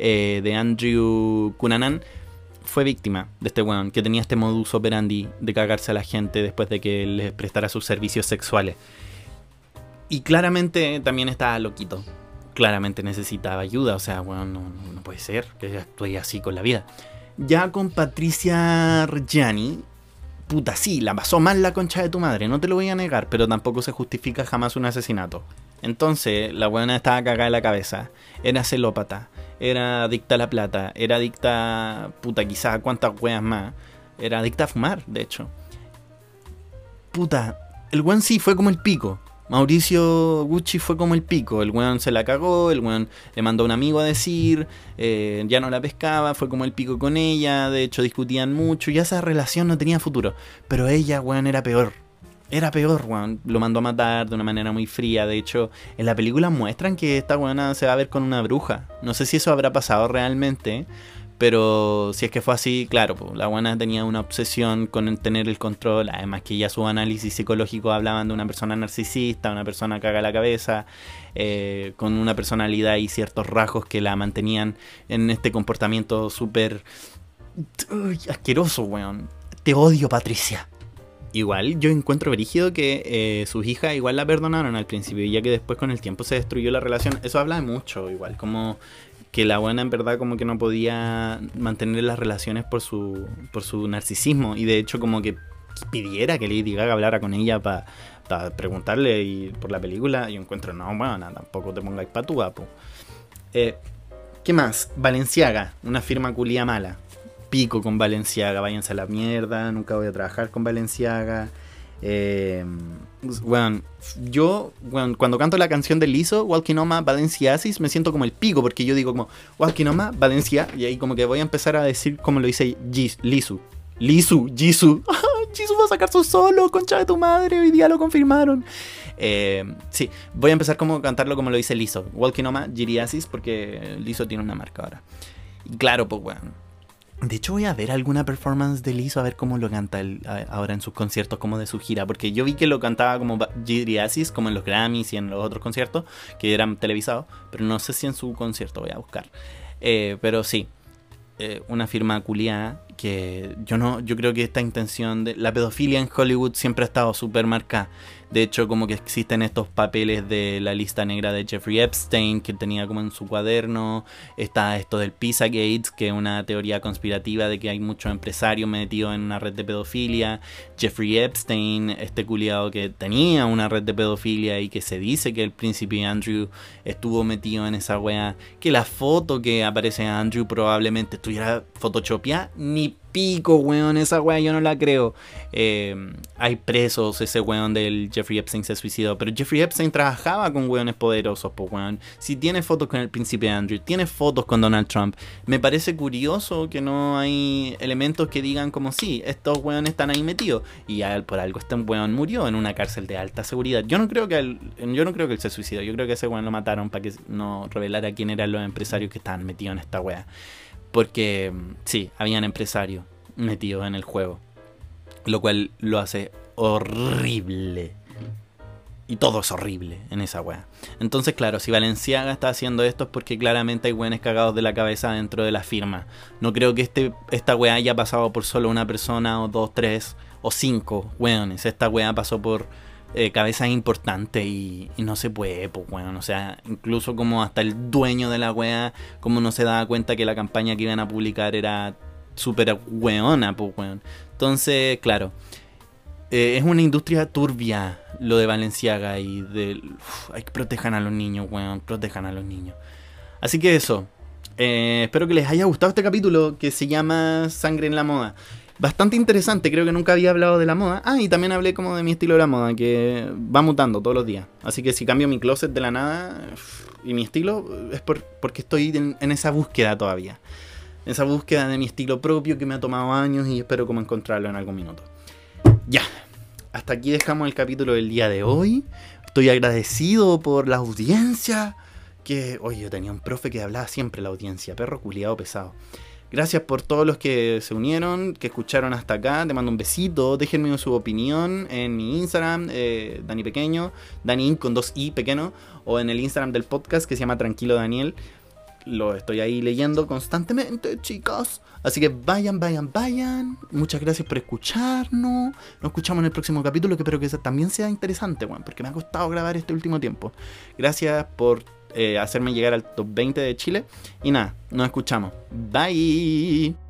eh, de Andrew Cunanan, fue víctima de este weón, que tenía este modus operandi de cagarse a la gente después de que les prestara sus servicios sexuales. Y claramente también estaba loquito claramente necesitaba ayuda. O sea, bueno, no, puede ser que estoy así con la vida. Ya con Patricia Reggiani, puta, sí, la pasó mal la concha de tu madre, no te lo voy a negar, pero tampoco se justifica jamás un asesinato. Entonces, la buena estaba cagada de la cabeza, era celópata, era adicta a la plata, era adicta, puta, quizás a cuántas weas más, era adicta a fumar, de hecho. Puta, el buen sí fue como el pico. Mauricio Gucci fue como el pico, el weón se la cagó, el weón le mandó a un amigo a decir, eh, ya no la pescaba, fue como el pico con ella, de hecho discutían mucho, y esa relación no tenía futuro. Pero ella, weón, era peor. Era peor, weón. Lo mandó a matar de una manera muy fría. De hecho, en la película muestran que esta weona se va a ver con una bruja. No sé si eso habrá pasado realmente, pero si es que fue así, claro, la buena tenía una obsesión con tener el control. Además que ya su análisis psicológico hablaban de una persona narcisista, una persona haga la cabeza, eh, con una personalidad y ciertos rasgos que la mantenían en este comportamiento súper asqueroso, weón. Te odio, Patricia. Igual yo encuentro brígido que eh, sus hijas igual la perdonaron al principio, ya que después con el tiempo se destruyó la relación. Eso habla de mucho, igual, como que la buena en verdad como que no podía mantener las relaciones por su, por su narcisismo y de hecho como que pidiera que Lady Gaga hablara con ella para preguntarle y, por la película, yo encuentro, no, bueno, tampoco te pongáis pa' tu eh, ¿Qué más? Valenciaga, una firma culía mala. Pico con Valenciaga, váyanse a la mierda, nunca voy a trabajar con Valenciaga. Eh, bueno, yo cuando canto la canción de Liso, Walking Oma Valenciasis, me siento como el pico, porque yo digo como Walking Oma Valencia, y ahí como que voy a empezar a decir como lo dice Lisu. Lisu, Jisoo. Jisoo va a sacar su solo, concha de tu madre, hoy día lo confirmaron. Eh, sí, voy a empezar como cantarlo como lo dice Lizo. Walking Oma, Giriasis, porque Lizo tiene una marca ahora. Y claro, pues bueno. De hecho, voy a ver alguna performance de Lizo a ver cómo lo canta él ahora en sus conciertos, como de su gira. Porque yo vi que lo cantaba como Giriasis, como en los Grammys y en los otros conciertos que eran televisados. Pero no sé si en su concierto voy a buscar. Eh, pero sí, eh, una firma culiada que yo no, yo creo que esta intención de la pedofilia en Hollywood siempre ha estado súper marcada. De hecho, como que existen estos papeles de la lista negra de Jeffrey Epstein que tenía como en su cuaderno. Está esto del Pizza Gates, que es una teoría conspirativa de que hay muchos empresarios metidos en una red de pedofilia. Jeffrey Epstein, este culiado que tenía una red de pedofilia y que se dice que el príncipe Andrew estuvo metido en esa wea. Que la foto que aparece Andrew probablemente estuviera photoshopeada. Ni pico, weón, esa weá yo no la creo. Eh, hay presos, ese weón del Jeffrey Epstein se suicidó, pero Jeffrey Epstein trabajaba con weones poderosos, pues weón. Si tiene fotos con el príncipe Andrew, tiene fotos con Donald Trump, me parece curioso que no hay elementos que digan como sí, estos weones están ahí metidos y por algo este weón murió en una cárcel de alta seguridad. Yo no creo que él, yo no creo que él se suicidó, yo creo que ese weón lo mataron para que no revelara quién eran los empresarios que estaban metidos en esta weá. Porque sí, habían empresarios metidos en el juego. Lo cual lo hace horrible. Y todo es horrible en esa wea. Entonces, claro, si Valenciaga está haciendo esto es porque claramente hay weones cagados de la cabeza dentro de la firma. No creo que este, esta wea haya pasado por solo una persona, o dos, tres, o cinco weones. Esta wea pasó por eh, cabezas importantes y, no se puede, pues weón. O sea, incluso como hasta el dueño de la wea, como no se daba cuenta que la campaña que iban a publicar era súper weona, pues weón. Entonces, claro. Eh, es una industria turbia lo de Valenciaga y de... hay que protejan a los niños, weón, protejan a los niños. Así que eso. Eh, espero que les haya gustado este capítulo que se llama Sangre en la Moda. Bastante interesante, creo que nunca había hablado de la moda. Ah, y también hablé como de mi estilo de la moda, que va mutando todos los días. Así que si cambio mi closet de la nada y mi estilo, es porque estoy en, esa búsqueda todavía. Esa búsqueda de mi estilo propio que me ha tomado años y espero como encontrarlo en algún minuto. Ya, hasta aquí dejamos el capítulo del día de hoy. Estoy agradecido por la audiencia. Que, oye, yo tenía un profe que hablaba siempre la audiencia, perro culiado pesado. Gracias por todos los que se unieron, que escucharon hasta acá. Te mando un besito. Déjenme su opinión en mi Instagram, eh, Dani Pequeño, Dani con dos i pequeño, o en el Instagram del podcast que se llama Tranquilo Daniel. Lo estoy ahí leyendo constantemente, chicos. Así que vayan, vayan, vayan. Muchas gracias por escucharnos. Nos escuchamos en el próximo capítulo, que espero que también sea interesante, bueno, porque me ha costado grabar este último tiempo. Gracias por eh, hacerme llegar al top 20 de Chile. Y nada, nos escuchamos. Bye.